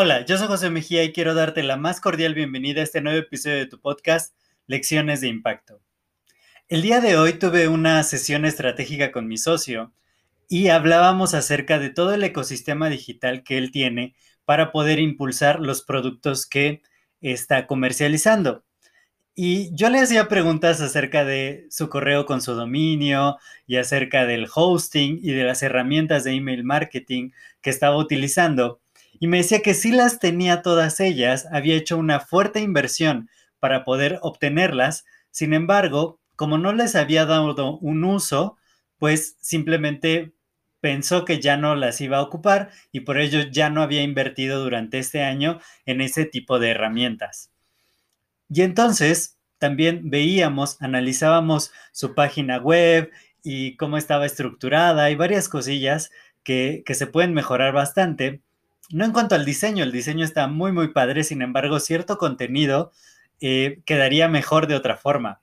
Hola, yo soy José Mejía y quiero darte la más cordial bienvenida a este nuevo episodio de tu podcast Lecciones de Impacto. El día de hoy tuve una sesión estratégica con mi socio y hablábamos acerca de todo el ecosistema digital que él tiene para poder impulsar los productos que está comercializando. Y yo le hacía preguntas acerca de su correo con su dominio y acerca del hosting y de las herramientas de email marketing que estaba utilizando. Y me decía que si las tenía todas ellas, había hecho una fuerte inversión para poder obtenerlas. Sin embargo, como no les había dado un uso, pues simplemente pensó que ya no las iba a ocupar y por ello ya no había invertido durante este año en ese tipo de herramientas. Y entonces también veíamos, analizábamos su página web y cómo estaba estructurada y varias cosillas que, se pueden mejorar bastante. No en cuanto al diseño, el diseño está muy, muy padre, sin embargo, cierto contenido eh, quedaría mejor de otra forma.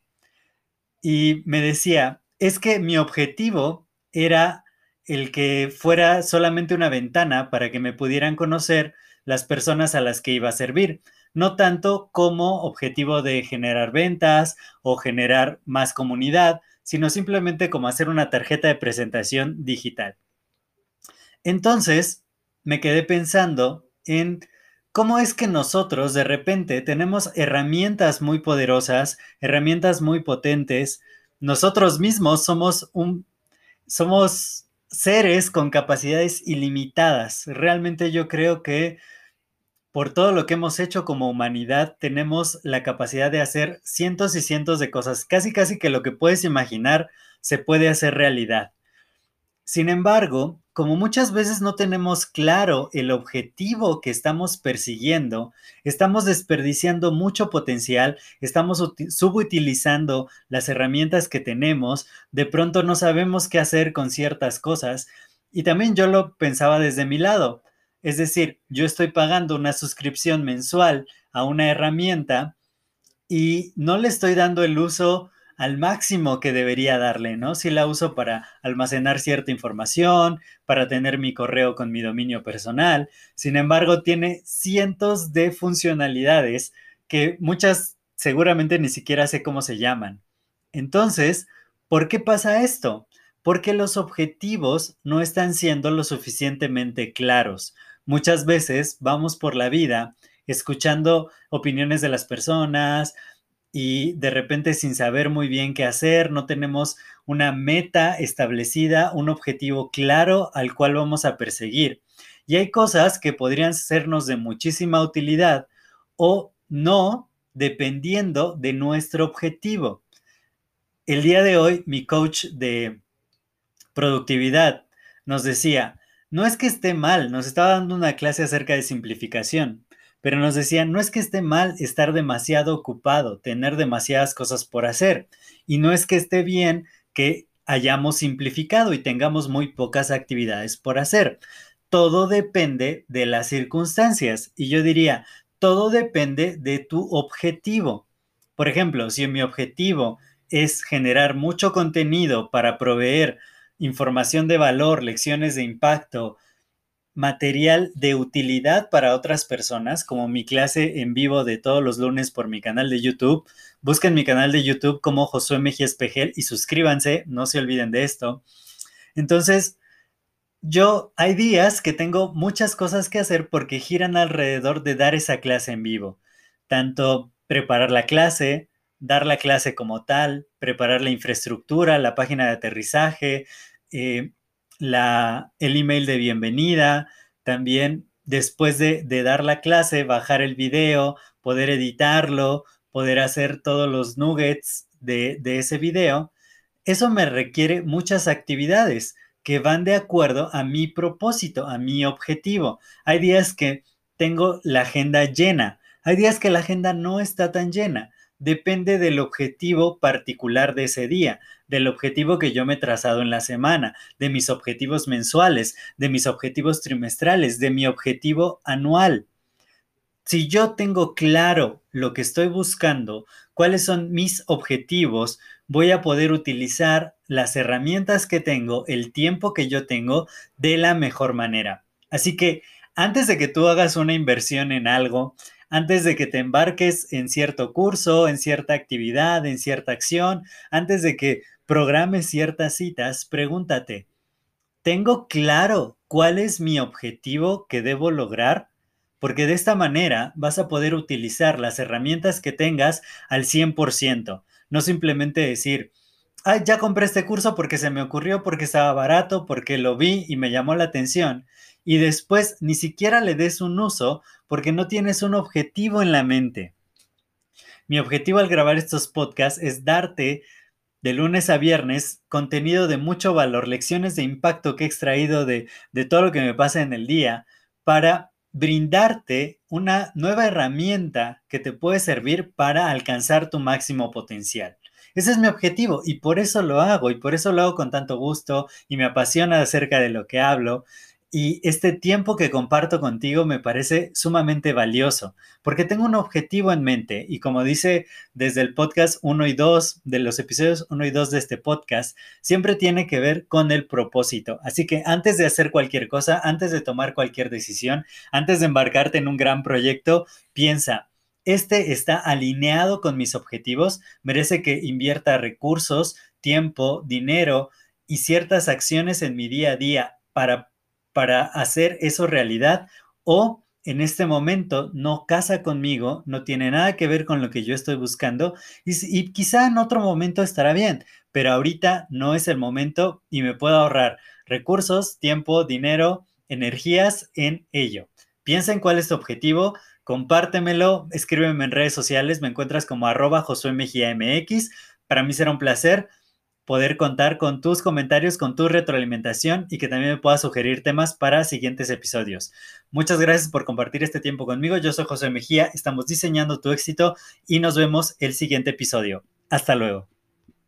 Y me decía, es que mi objetivo era el que fuera solamente una ventana para que me pudieran conocer las personas a las que iba a servir no tanto como objetivo de generar ventas o generar más comunidad, sino simplemente como hacer una tarjeta de presentación digital. Entonces, me quedé pensando en cómo es que nosotros de repente tenemos herramientas muy poderosas, herramientas muy potentes. Nosotros mismos somos un somos seres con capacidades ilimitadas. Realmente yo creo que por todo lo que hemos hecho como humanidad, tenemos la capacidad de hacer cientos y cientos de cosas. Casi, casi que lo que puedes imaginar se puede hacer realidad. Sin embargo, como muchas veces no tenemos claro el objetivo que estamos persiguiendo, estamos desperdiciando mucho potencial, estamos subutilizando las herramientas que tenemos, de pronto no sabemos qué hacer con ciertas cosas. Y también yo lo pensaba desde mi lado es decir, yo estoy pagando una suscripción mensual a una herramienta y no le estoy dando el uso al máximo que debería darle, ¿no? Si la uso para almacenar cierta información, para tener mi correo con mi dominio personal, sin embargo, tiene cientos de funcionalidades que muchas seguramente ni siquiera sé cómo se llaman. Entonces, ¿por qué pasa esto? Porque los objetivos no están siendo lo suficientemente claros. Muchas veces vamos por la vida escuchando opiniones de las personas y de repente sin saber muy bien qué hacer, no tenemos una meta establecida, un objetivo claro al cual vamos a perseguir. Y hay cosas que podrían sernos de muchísima utilidad o no, dependiendo de nuestro objetivo. El día de hoy, mi coach de productividad nos decía, no es que esté mal, nos estaba dando una clase acerca de simplificación, pero nos decía, no es que esté mal estar demasiado ocupado, tener demasiadas cosas por hacer, y no es que esté bien que hayamos simplificado y tengamos muy pocas actividades por hacer. Todo depende de las circunstancias, y yo diría, todo depende de tu objetivo. Por ejemplo, si mi objetivo es generar mucho contenido para proveer información de valor, lecciones de impacto, material de utilidad para otras personas, como mi clase en vivo de todos los lunes por mi canal de YouTube. Busquen mi canal de YouTube como Josué Mejía Espejel y suscríbanse, no se olviden de esto. Entonces, yo hay días que tengo muchas cosas que hacer porque giran alrededor de dar esa clase en vivo. Tanto preparar la clase, dar la clase como tal, preparar la infraestructura, la página de aterrizaje, eh, la, el email de bienvenida, también después de, dar la clase, bajar el video, poder editarlo, poder hacer todos los nuggets de, de ese video. Eso me requiere muchas actividades que van de acuerdo a mi propósito, a mi objetivo. Hay días que tengo la agenda llena, hay días que la agenda no está tan llena. Depende del objetivo particular de ese día, del objetivo que yo me he trazado en la semana, de mis objetivos mensuales, de mis objetivos trimestrales, de mi objetivo anual. Si yo tengo claro lo que estoy buscando, cuáles son mis objetivos, voy a poder utilizar las herramientas que tengo, el tiempo que yo tengo, de la mejor manera. Así que antes de que tú hagas una inversión en algo, antes de que te embarques en cierto curso, en cierta actividad, en cierta acción, antes de que programes ciertas citas, pregúntate, ¿tengo claro cuál es mi objetivo que debo lograr? Porque de esta manera vas a poder utilizar las herramientas que tengas al 100%. No simplemente decir, Ay, ya compré este curso porque se me ocurrió, porque estaba barato, porque lo vi y me llamó la atención. Y después ni siquiera le des un uso porque no tienes un objetivo en la mente. Mi objetivo al grabar estos podcasts es darte de lunes a viernes contenido de mucho valor, lecciones de impacto que he extraído de, de todo lo que me pasa en el día para brindarte una nueva herramienta que te puede servir para alcanzar tu máximo potencial. Ese es mi objetivo y por eso lo hago y por eso lo hago con tanto gusto y me apasiona acerca de lo que hablo. Y este tiempo que comparto contigo me parece sumamente valioso, porque tengo un objetivo en mente y como dice desde el podcast 1 y 2, de los episodios 1 y 2 de este podcast, siempre tiene que ver con el propósito. Así que antes de hacer cualquier cosa, antes de tomar cualquier decisión, antes de embarcarte en un gran proyecto, piensa, ¿este está alineado con mis objetivos? ¿Merece que invierta recursos, tiempo, dinero y ciertas acciones en mi día a día para para hacer eso realidad o en este momento no casa conmigo, no tiene nada que ver con lo que yo estoy buscando y, quizá en otro momento estará bien, pero ahorita no es el momento y me puedo ahorrar recursos, tiempo, dinero, energías en ello. Piensa en cuál es tu objetivo, compártemelo, escríbeme en redes sociales, me encuentras como arroba Josué Mejía. Para mí será un placer poder contar con tus comentarios, con tu retroalimentación y que también me puedas sugerir temas para siguientes episodios. Muchas gracias por compartir este tiempo conmigo. Yo soy José Mejía, estamos diseñando tu éxito y nos vemos el siguiente episodio. Hasta luego.